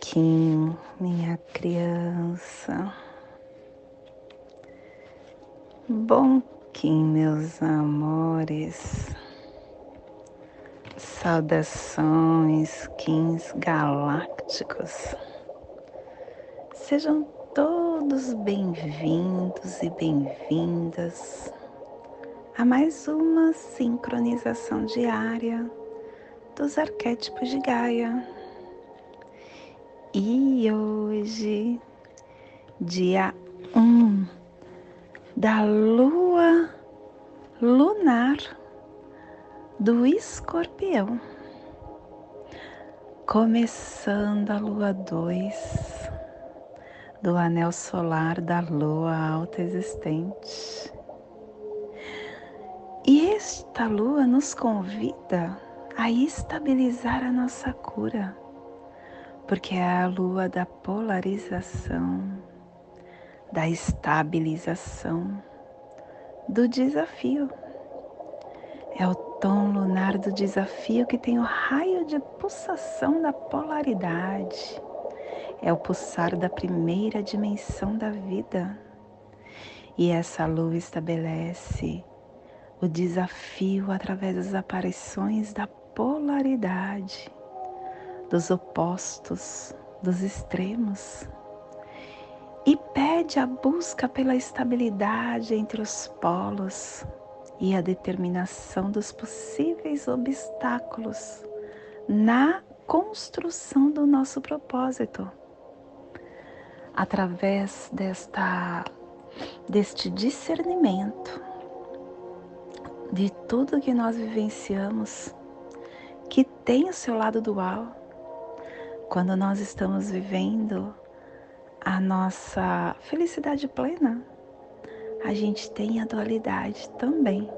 Kim, minha criança. Kim, meus amores. Saudações, Kins galácticos. Sejam todos bem-vindos e bem-vindas a mais uma sincronização diária dos arquétipos de Gaia e hoje, dia 1 um da lua lunar do escorpião, começando a lua 2 do anel solar da lua alta existente. E esta lua nos convida a estabilizar a nossa cura porque é a lua da polarização, da estabilização, do desafio. É o tom lunar do desafio que tem o raio de pulsação da polaridade. É o pulsar da primeira dimensão da vida. E essa lua estabelece o desafio através das aparições da polaridade dos opostos, dos extremos, e pede a busca pela estabilidade entre os polos e a determinação dos possíveis obstáculos na construção do nosso propósito. Através desta deste discernimento de tudo que nós vivenciamos que tem o seu lado dual, quando nós estamos vivendo a nossa felicidade plena, a gente tem a dualidade também.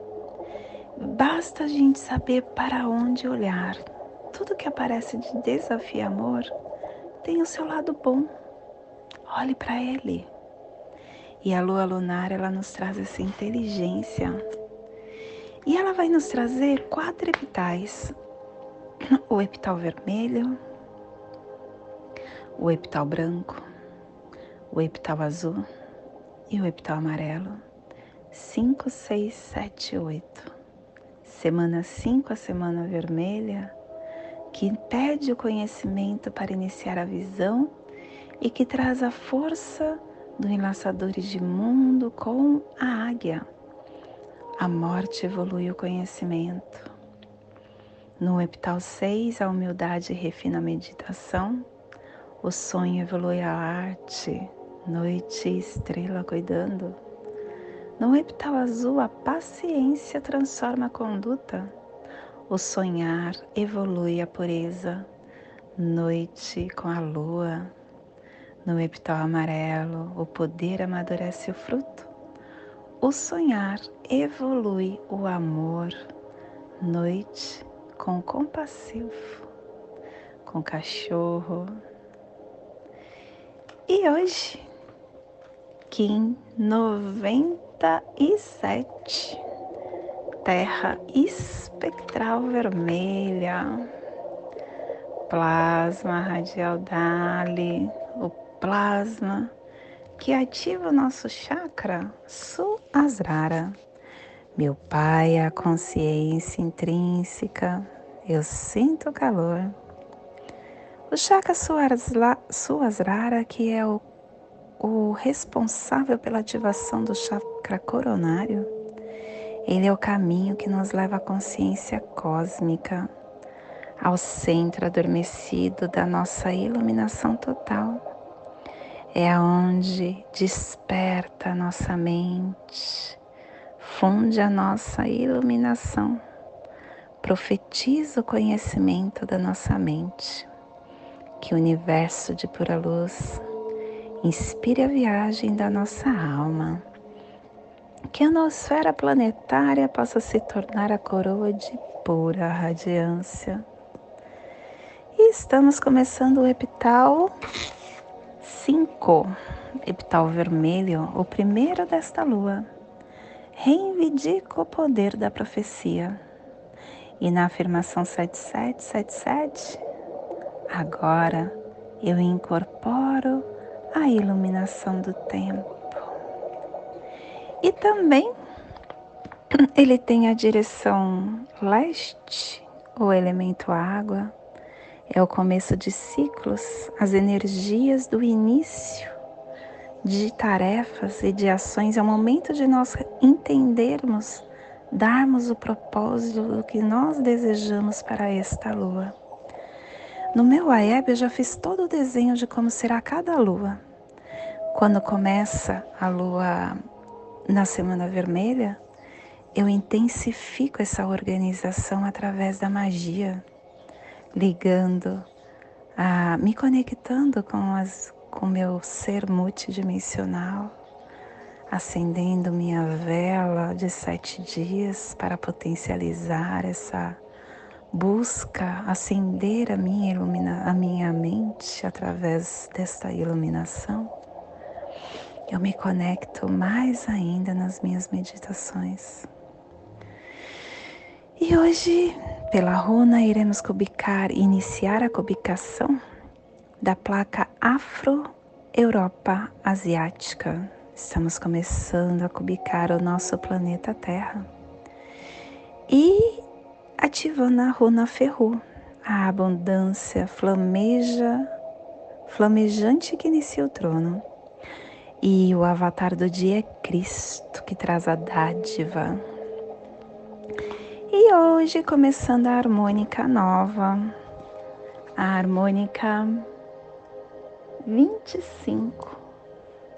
Basta a gente saber para onde olhar. Tudo que aparece de desafio e amor tem o seu lado bom. Olhe para ele. E a lua lunar, ela nos traz essa inteligência. E ela vai nos trazer quatro epitais: o epital vermelho, o epital branco, o epital azul e o epital amarelo. 5, 6, 7, 8. Semana 5, a semana vermelha, que pede o conhecimento para iniciar a visão e que traz a força do enlaçadores de mundo com a águia. A morte evolui o conhecimento. No epital 6, a humildade refina a meditação. O sonho evolui a arte, noite e estrela cuidando. No epital azul, a paciência transforma a conduta. O sonhar evolui a pureza, noite com a lua. No epital amarelo, o poder amadurece o fruto. O sonhar evolui o amor, noite com compassivo, com cachorro, e hoje, Kim 97, Terra espectral vermelha, plasma radial Dali, o plasma que ativa o nosso chakra Suasrara. Meu pai é a consciência intrínseca, eu sinto calor. O chakra Suasrara, que é o, o responsável pela ativação do chakra coronário, ele é o caminho que nos leva à consciência cósmica, ao centro adormecido da nossa iluminação total. É aonde desperta a nossa mente, funde a nossa iluminação, profetiza o conhecimento da nossa mente que o universo de pura luz inspire a viagem da nossa alma. Que a nosfera planetária possa se tornar a coroa de pura radiância. E estamos começando o epital 5, epital vermelho, o primeiro desta lua. Reivindica o poder da profecia. E na afirmação 7777, Agora eu incorporo a iluminação do tempo. E também ele tem a direção leste, o elemento água, é o começo de ciclos, as energias do início de tarefas e de ações, é o momento de nós entendermos, darmos o propósito do que nós desejamos para esta lua. No meu AEB eu já fiz todo o desenho de como será cada lua. Quando começa a lua na semana vermelha, eu intensifico essa organização através da magia, ligando, a, me conectando com as com meu ser multidimensional, acendendo minha vela de sete dias para potencializar essa busca, acender a minha, ilumina, a minha mente através desta iluminação. Eu me conecto mais ainda nas minhas meditações. E hoje, pela runa, iremos cubicar, iniciar a cubicação da placa Afro-Europa Asiática. Estamos começando a cubicar o nosso planeta Terra. E ativando a runa Ferru, a abundância flameja, flamejante que inicia o trono. E o avatar do dia é Cristo, que traz a dádiva. E hoje, começando a harmônica nova, a harmônica 25,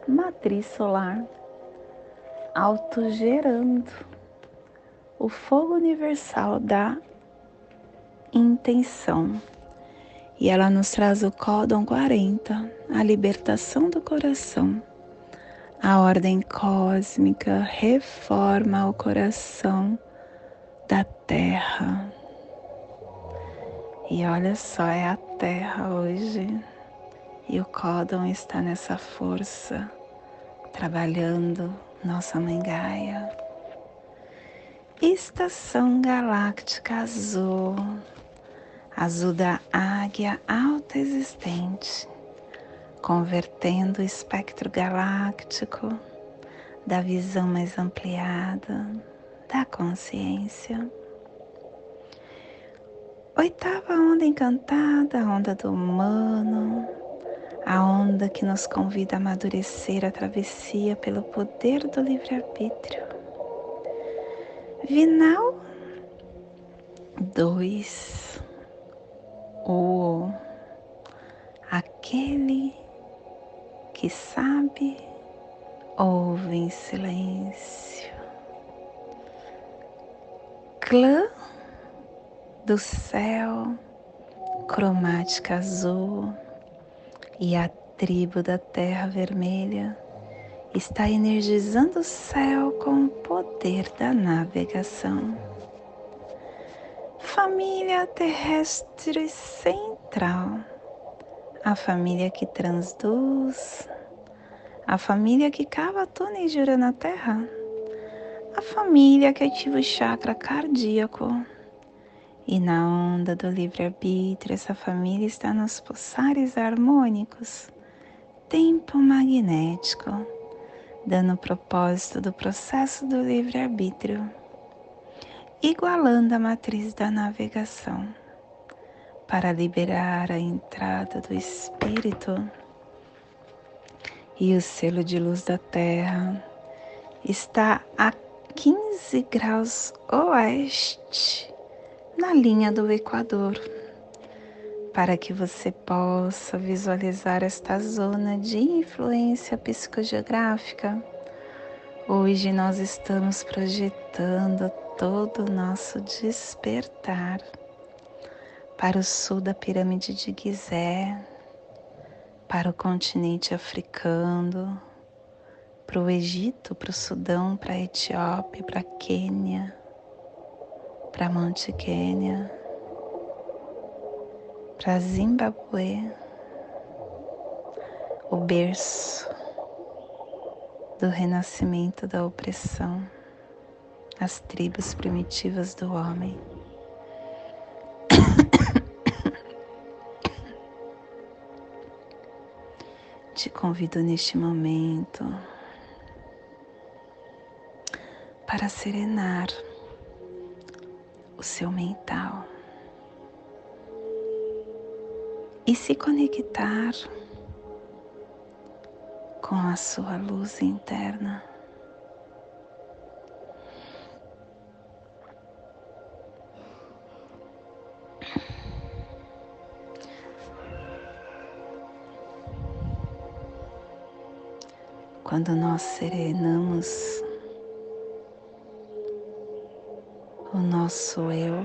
matriz solar, autogerando o fogo universal da intenção. E ela nos traz o códon 40, a libertação do coração. A ordem cósmica reforma o coração da terra. E olha só, é a terra hoje e o códon está nessa força, trabalhando nossa mãe Gaia. Estação galáctica azul, azul da águia alta existente, convertendo o espectro galáctico da visão mais ampliada da consciência. Oitava onda encantada, a onda do humano, a onda que nos convida a amadurecer a travessia pelo poder do livre-arbítrio. Vinal 2 O aquele que sabe ouve em silêncio. Clã do céu, cromática azul e a tribo da Terra Vermelha está energizando o céu com o poder da navegação. Família terrestre central, a família que transduz, a família que cava túneis de na Terra, a família que ativa o chakra cardíaco. E na onda do livre-arbítrio, essa família está nos pulsares harmônicos, tempo magnético, dando o propósito do processo do livre-arbítrio, igualando a matriz da navegação, para liberar a entrada do espírito e o selo de luz da Terra está a 15 graus oeste na linha do Equador, para que você possa visualizar esta zona de influência psicogeográfica. Hoje nós estamos projetando todo o nosso despertar para o sul da pirâmide de Gizé, para o continente africano, para o Egito, para o Sudão, para a Etiópia, para a Quênia para Monte Quênia, para Zimbabue, o berço do renascimento da opressão, as tribos primitivas do homem. te convido neste momento para serenar o seu mental e se conectar com a sua luz interna. Quando nós serenamos o nosso eu,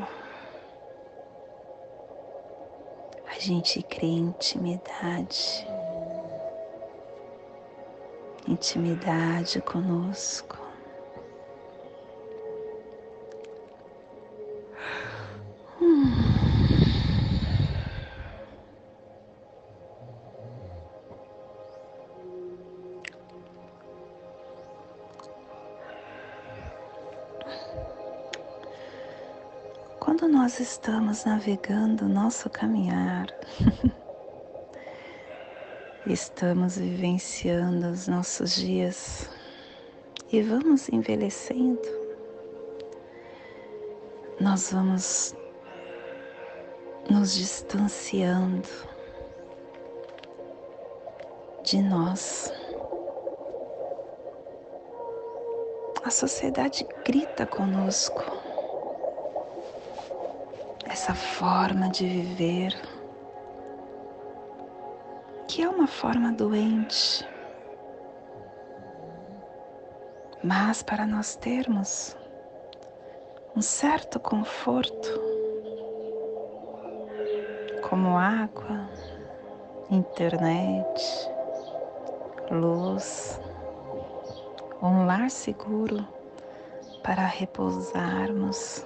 a gente cria intimidade, intimidade conosco. Nós estamos navegando nosso caminhar, estamos vivenciando os nossos dias. E vamos envelhecendo, nós vamos nos distanciando de nós. A sociedade grita conosco essa forma de viver, que é uma forma doente, mas para nós termos um certo conforto, como água, internet, luz, um lar seguro para repousarmos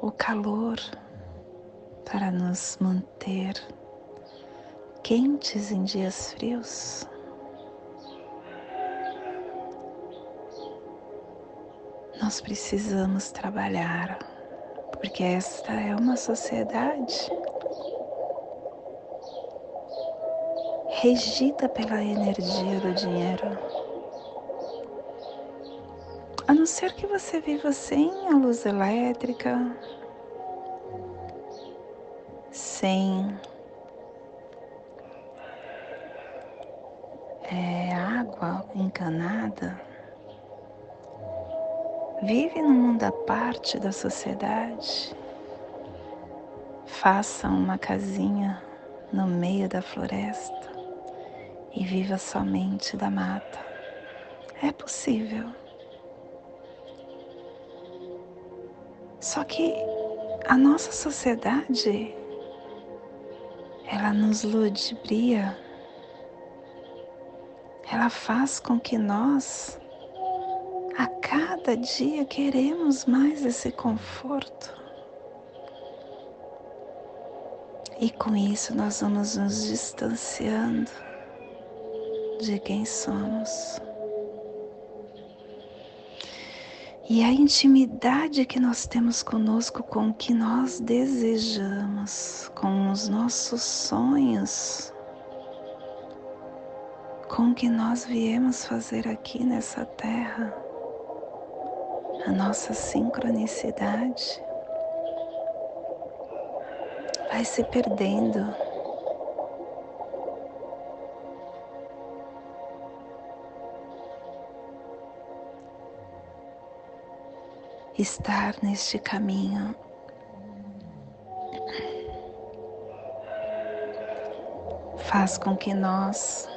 o calor para nos manter quentes em dias frios. Nós precisamos trabalhar, porque esta é uma sociedade regida pela energia do dinheiro. A não ser que você viva sem a luz elétrica, sem é, água encanada, vive no mundo à parte da sociedade, faça uma casinha no meio da floresta e viva somente da mata. É possível. Só que a nossa sociedade, ela nos ludibria, ela faz com que nós, a cada dia, queremos mais esse conforto. E com isso nós vamos nos distanciando de quem somos. E a intimidade que nós temos conosco, com o que nós desejamos, com os nossos sonhos, com o que nós viemos fazer aqui nessa terra, a nossa sincronicidade vai se perdendo. Estar neste caminho. Faz com que nós,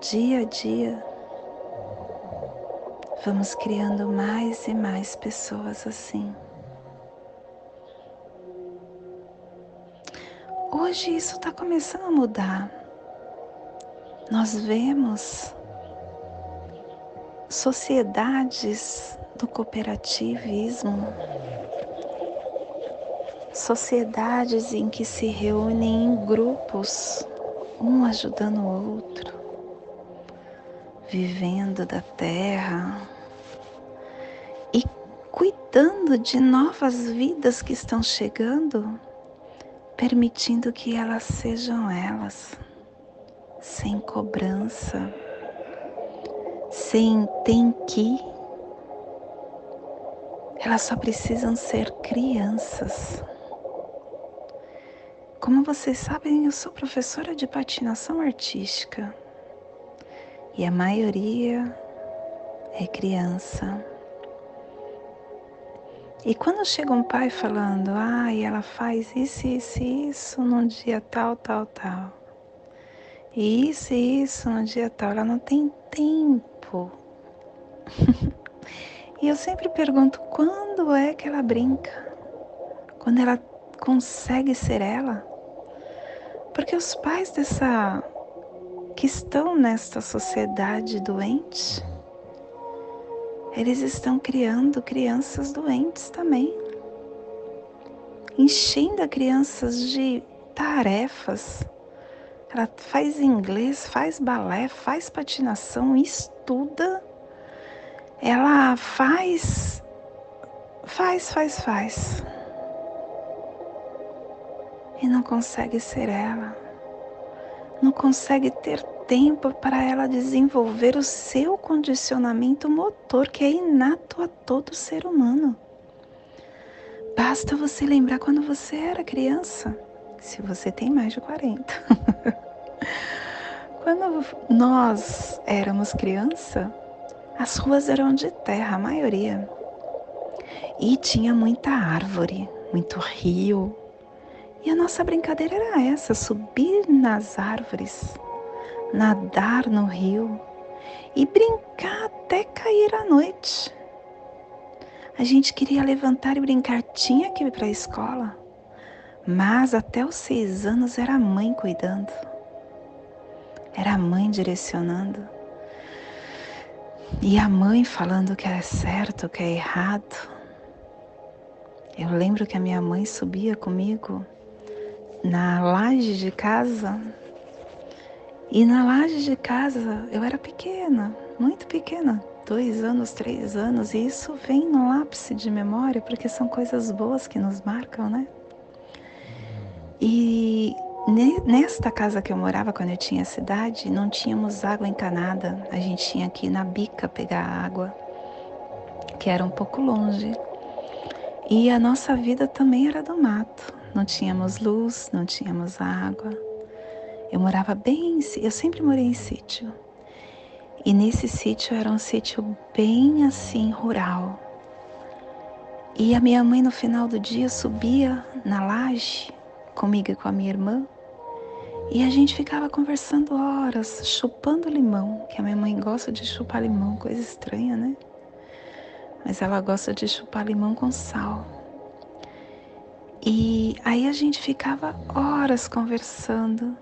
dia a dia, vamos criando mais e mais pessoas assim. Hoje isso está começando a mudar. Nós vemos sociedades do cooperativismo, sociedades em que se reúnem em grupos, um ajudando o outro, vivendo da terra e cuidando de novas vidas que estão chegando permitindo que elas sejam elas, sem cobrança, sem tem que. Elas só precisam ser crianças. Como vocês sabem, eu sou professora de patinação artística e a maioria é criança. E quando chega um pai falando, ah, e ela faz isso, isso, isso num dia tal, tal, tal. E isso e isso num dia tal, ela não tem tempo. e eu sempre pergunto, quando é que ela brinca? Quando ela consegue ser ela? Porque os pais dessa que estão nesta sociedade doente, eles estão criando crianças doentes também, enchendo crianças de tarefas. Ela faz inglês, faz balé, faz patinação, estuda. Ela faz, faz, faz, faz. E não consegue ser ela. Não consegue ter tempo para ela desenvolver o seu condicionamento motor, que é inato a todo ser humano. Basta você lembrar quando você era criança, se você tem mais de 40. quando nós éramos criança, as ruas eram de terra, a maioria. E tinha muita árvore, muito rio. E a nossa brincadeira era essa: subir nas árvores nadar no rio e brincar até cair a noite. A gente queria levantar e brincar, tinha que ir para a escola, mas até os seis anos era a mãe cuidando, era a mãe direcionando. E a mãe falando que é certo, que é errado. Eu lembro que a minha mãe subia comigo na laje de casa e na laje de casa eu era pequena, muito pequena, dois anos, três anos, e isso vem no ápice de memória, porque são coisas boas que nos marcam, né? E nesta casa que eu morava quando eu tinha cidade, não tínhamos água encanada, a gente tinha que ir na bica pegar água, que era um pouco longe. E a nossa vida também era do mato, não tínhamos luz, não tínhamos água. Eu morava bem, eu sempre morei em sítio. E nesse sítio era um sítio bem assim rural. E a minha mãe no final do dia subia na laje comigo e com a minha irmã. E a gente ficava conversando horas, chupando limão, que a minha mãe gosta de chupar limão, coisa estranha, né? Mas ela gosta de chupar limão com sal. E aí a gente ficava horas conversando.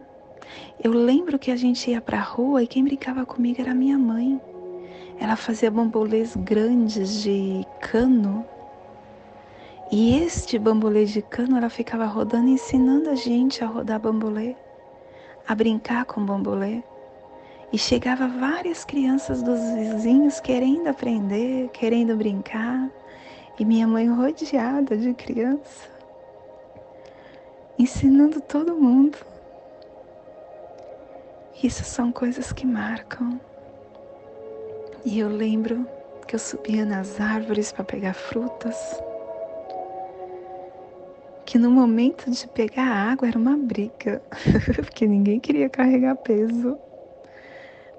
Eu lembro que a gente ia para a rua e quem brincava comigo era minha mãe. Ela fazia bambolês grandes de cano. E este bambolê de cano ela ficava rodando, ensinando a gente a rodar bambolê, a brincar com bambolê. E chegava várias crianças dos vizinhos querendo aprender, querendo brincar. E minha mãe rodeada de criança, ensinando todo mundo. Isso são coisas que marcam. E eu lembro que eu subia nas árvores para pegar frutas. Que no momento de pegar água era uma briga, porque ninguém queria carregar peso.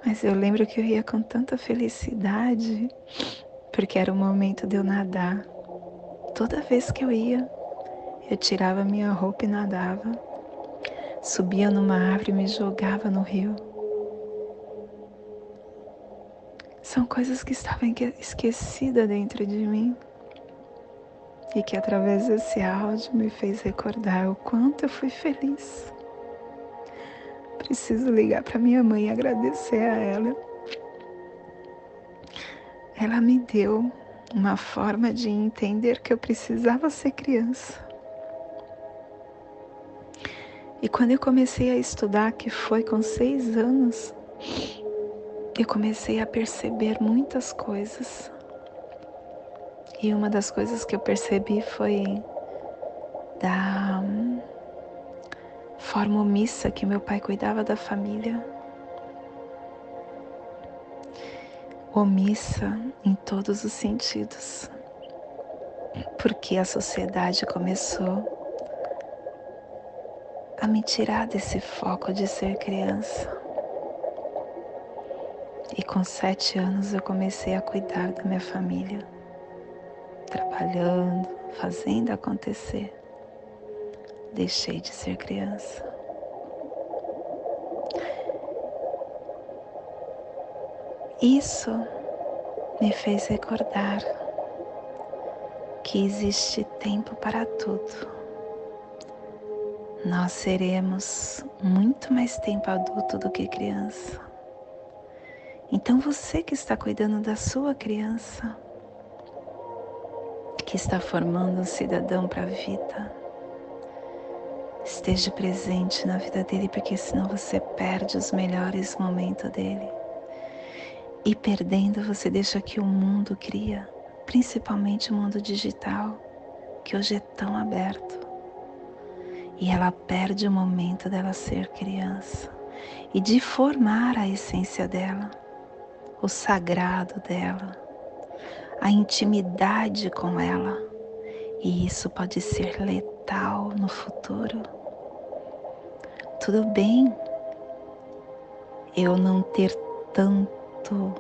Mas eu lembro que eu ia com tanta felicidade, porque era o momento de eu nadar. Toda vez que eu ia, eu tirava minha roupa e nadava subia numa árvore e me jogava no rio. São coisas que estavam esquecidas dentro de mim e que através desse áudio me fez recordar o quanto eu fui feliz. Preciso ligar para minha mãe e agradecer a ela. Ela me deu uma forma de entender que eu precisava ser criança e quando eu comecei a estudar, que foi com seis anos, eu comecei a perceber muitas coisas. E uma das coisas que eu percebi foi da forma omissa que meu pai cuidava da família. Omissa em todos os sentidos, porque a sociedade começou a me tirar desse foco de ser criança. E com sete anos eu comecei a cuidar da minha família, trabalhando, fazendo acontecer. Deixei de ser criança. Isso me fez recordar que existe tempo para tudo. Nós seremos muito mais tempo adulto do que criança. Então você que está cuidando da sua criança, que está formando um cidadão para a vida, esteja presente na vida dele, porque senão você perde os melhores momentos dele. E perdendo, você deixa que o mundo cria, principalmente o mundo digital, que hoje é tão aberto. E ela perde o momento dela ser criança e de formar a essência dela o sagrado dela, a intimidade com ela, e isso pode ser letal no futuro. Tudo bem eu não ter tanto,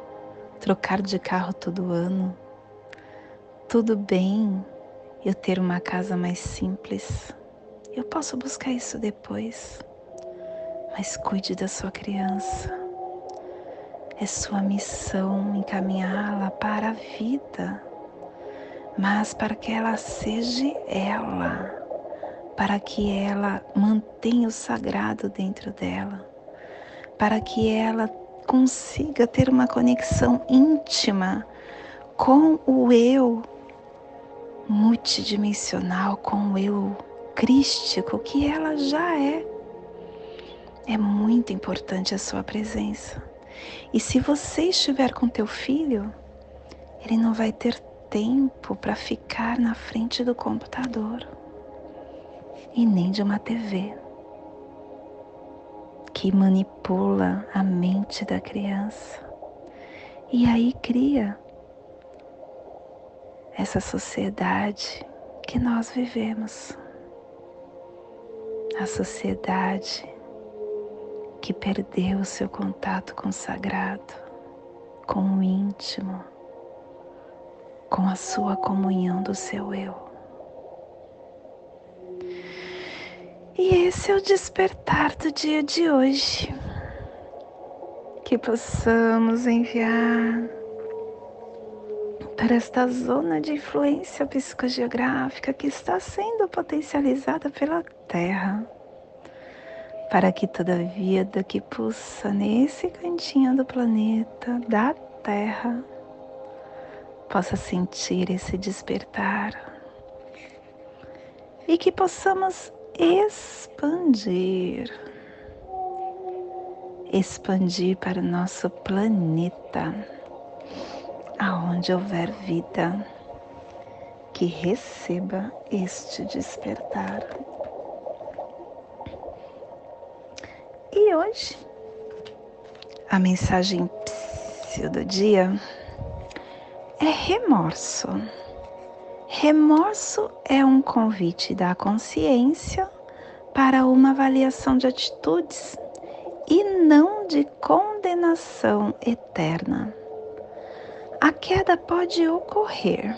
trocar de carro todo ano. Tudo bem eu ter uma casa mais simples. Eu posso buscar isso depois. Mas cuide da sua criança é sua missão encaminhá-la para a vida, mas para que ela seja ela, para que ela mantenha o sagrado dentro dela, para que ela consiga ter uma conexão íntima com o eu multidimensional, com o eu crístico que ela já é. É muito importante a sua presença. E se você estiver com teu filho, ele não vai ter tempo para ficar na frente do computador e nem de uma TV que manipula a mente da criança. E aí cria essa sociedade que nós vivemos. A sociedade que perdeu o seu contato com o sagrado, com o íntimo, com a sua comunhão do seu eu. E esse é o despertar do dia de hoje. Que possamos enviar para esta zona de influência psicogeográfica que está sendo potencializada pela Terra para que toda vida que pulsa nesse cantinho do planeta, da Terra, possa sentir esse despertar. E que possamos expandir expandir para o nosso planeta, aonde houver vida, que receba este despertar E hoje, a mensagem do dia é remorso. Remorso é um convite da consciência para uma avaliação de atitudes e não de condenação eterna. A queda pode ocorrer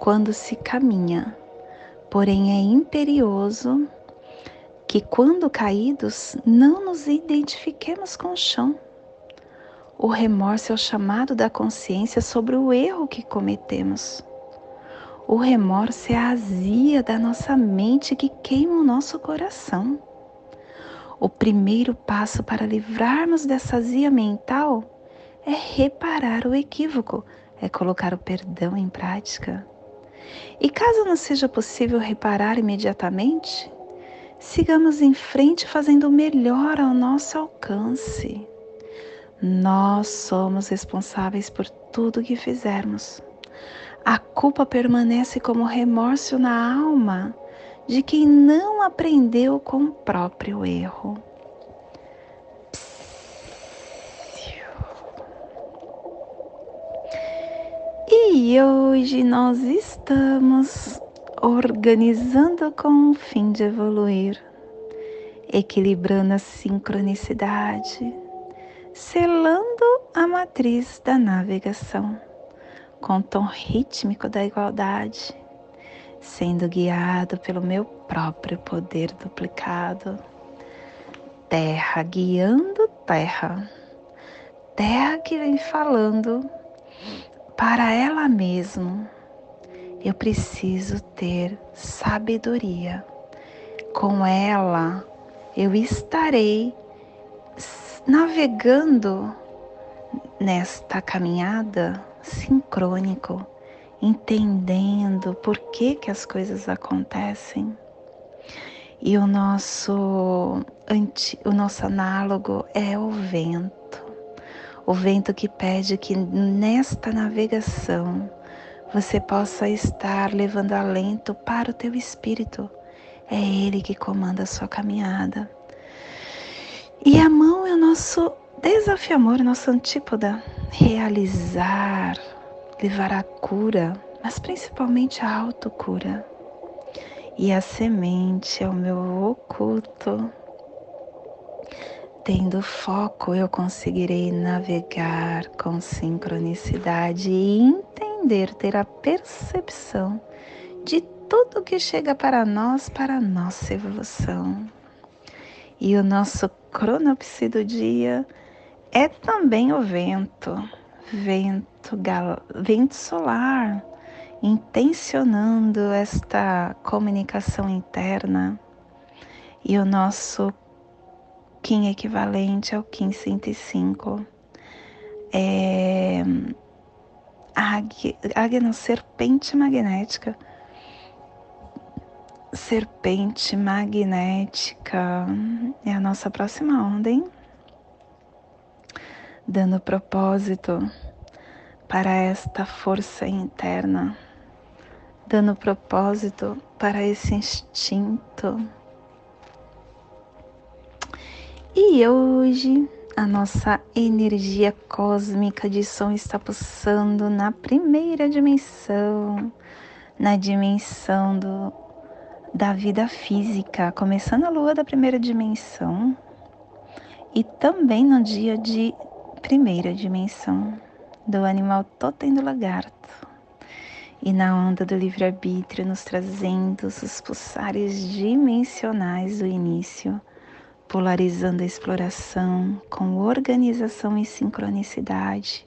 quando se caminha, porém é imperioso que quando caídos não nos identifiquemos com o chão. O remorso é o chamado da consciência sobre o erro que cometemos. O remorso é a azia da nossa mente que queima o nosso coração. O primeiro passo para livrarmos dessa azia mental é reparar o equívoco, é colocar o perdão em prática. E caso não seja possível reparar imediatamente, sigamos em frente fazendo o melhor ao nosso alcance. Nós somos responsáveis por tudo que fizermos. A culpa permanece como remorso na alma de quem não aprendeu com o próprio erro. E hoje nós estamos organizando com o fim de evoluir, equilibrando a sincronicidade, selando a matriz da navegação com o tom rítmico da igualdade, sendo guiado pelo meu próprio poder duplicado. Terra guiando terra, terra que vem falando para ela mesma. Eu preciso ter sabedoria. Com ela eu estarei navegando nesta caminhada sincrônico, entendendo por que, que as coisas acontecem. E o nosso, o nosso análogo é o vento. O vento que pede que nesta navegação você possa estar levando alento para o teu espírito. É ele que comanda a sua caminhada. E a mão é o nosso desafio amor, nosso antípoda realizar, levar a cura, mas principalmente a autocura. E a semente é o meu oculto. Tendo foco, eu conseguirei navegar com sincronicidade e entender, ter a percepção de tudo que chega para nós, para a nossa evolução. E o nosso cronopse do dia é também o vento, vento, gal, vento solar, intencionando esta comunicação interna. E o nosso Kim equivalente ao Kim 105 é águia, não, serpente magnética. Serpente magnética é a nossa próxima onda, hein? dando propósito para esta força interna, dando propósito para esse instinto. E hoje a nossa energia cósmica de som está pulsando na primeira dimensão, na dimensão do, da vida física, começando a lua da primeira dimensão e também no dia de primeira dimensão do animal totem do lagarto. E na onda do livre-arbítrio nos trazendo os pulsares dimensionais do início, polarizando a exploração com organização e sincronicidade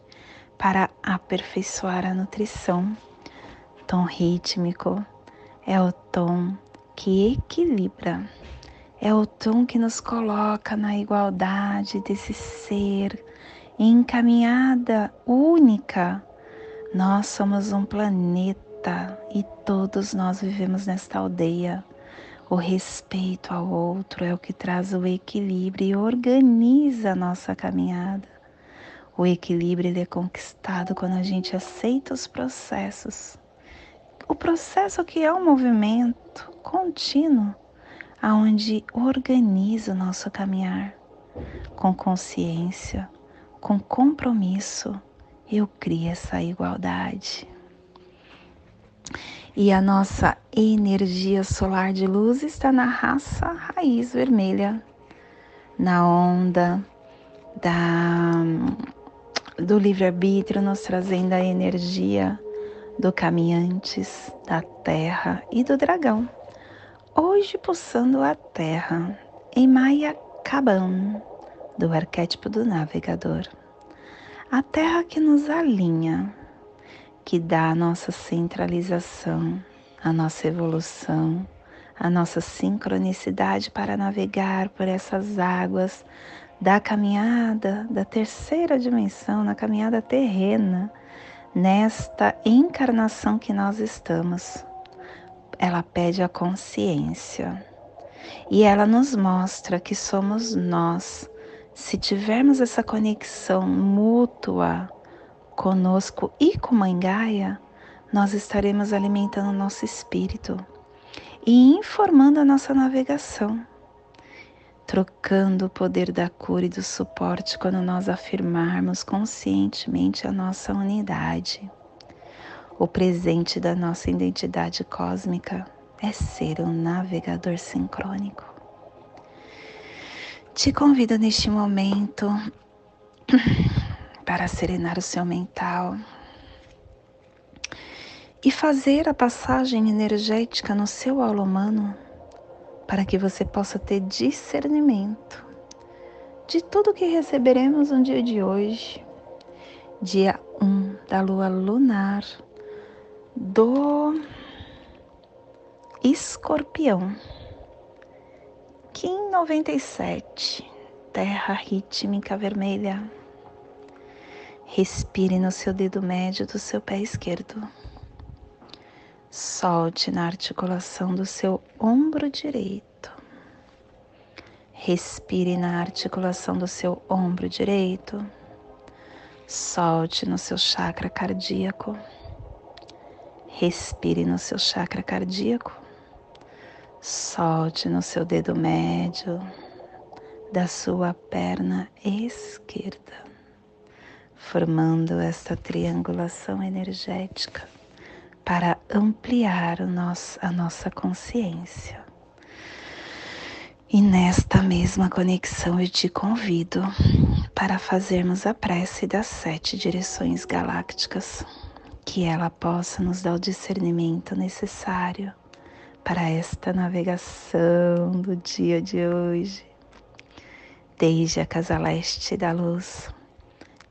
para aperfeiçoar a nutrição. Tom rítmico é o tom que equilibra, é o tom que nos coloca na igualdade desse ser encaminhada única. Nós somos um planeta e todos nós vivemos nesta aldeia. O respeito ao outro é o que traz o equilíbrio e organiza a nossa caminhada. O equilíbrio é conquistado quando a gente aceita os processos. O processo que é um movimento contínuo, aonde organiza o nosso caminhar com consciência, com compromisso, eu crio essa igualdade. E a nossa energia solar de luz está na raça raiz vermelha, na onda da, do livre-arbítrio, nos trazendo a energia do caminhantes, da terra e do dragão. Hoje pulsando a terra em Maia Kaban do arquétipo do navegador. A terra que nos alinha, que dá a nossa centralização, a nossa evolução, a nossa sincronicidade para navegar por essas águas da caminhada da terceira dimensão, na caminhada terrena, nesta encarnação que nós estamos. Ela pede a consciência e ela nos mostra que somos nós se tivermos essa conexão mútua conosco e com Mãe Gaia, nós estaremos alimentando nosso espírito. e informando a nossa navegação, trocando o poder da cura e do suporte quando nós afirmarmos conscientemente a nossa unidade. O presente da nossa identidade cósmica é ser um navegador sincrônico. Te convido neste momento para serenar o seu mental e fazer a passagem energética no seu aula humano para que você possa ter discernimento de tudo que receberemos no dia de hoje, dia 1 da lua lunar do escorpião, Kim 97, terra rítmica vermelha. Respire no seu dedo médio do seu pé esquerdo. Solte na articulação do seu ombro direito. Respire na articulação do seu ombro direito. Solte no seu chakra cardíaco. Respire no seu chakra cardíaco. Solte no seu dedo médio da sua perna esquerda, formando esta triangulação energética para ampliar nosso, a nossa consciência. E nesta mesma conexão eu te convido para fazermos a prece das sete direções galácticas, que ela possa nos dar o discernimento necessário para esta navegação do dia de hoje. Desde a casa leste da luz,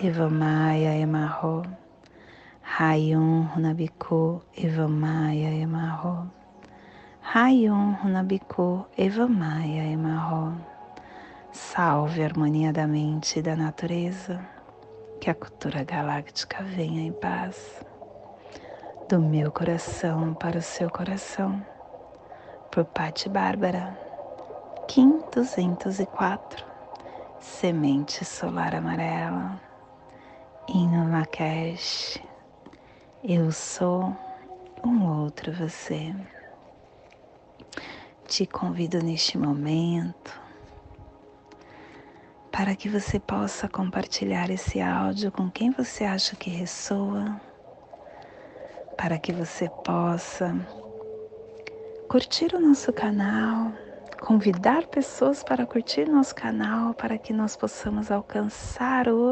Evamaya Emarro Rayon Runabiku Evamaya Emarro. Rayon Runabiku Evamaya Emarro. Salve a harmonia da mente e da natureza. Que a cultura galáctica venha em paz. Do meu coração para o seu coração. Por Pati Bárbara. Kim 204. Semente solar amarela. Hino Lakesh eu sou um outro você. Te convido neste momento para que você possa compartilhar esse áudio com quem você acha que ressoa, para que você possa curtir o nosso canal, convidar pessoas para curtir nosso canal, para que nós possamos alcançar o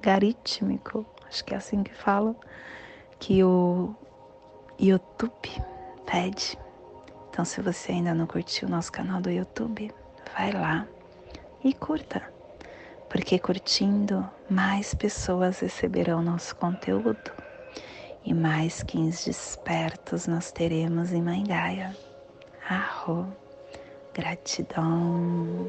garitmico acho que é assim que fala, que o YouTube pede. Então, se você ainda não curtiu o nosso canal do YouTube, vai lá e curta, porque curtindo, mais pessoas receberão nosso conteúdo e mais 15 despertos nós teremos em Mãe Gaia. Arro, gratidão.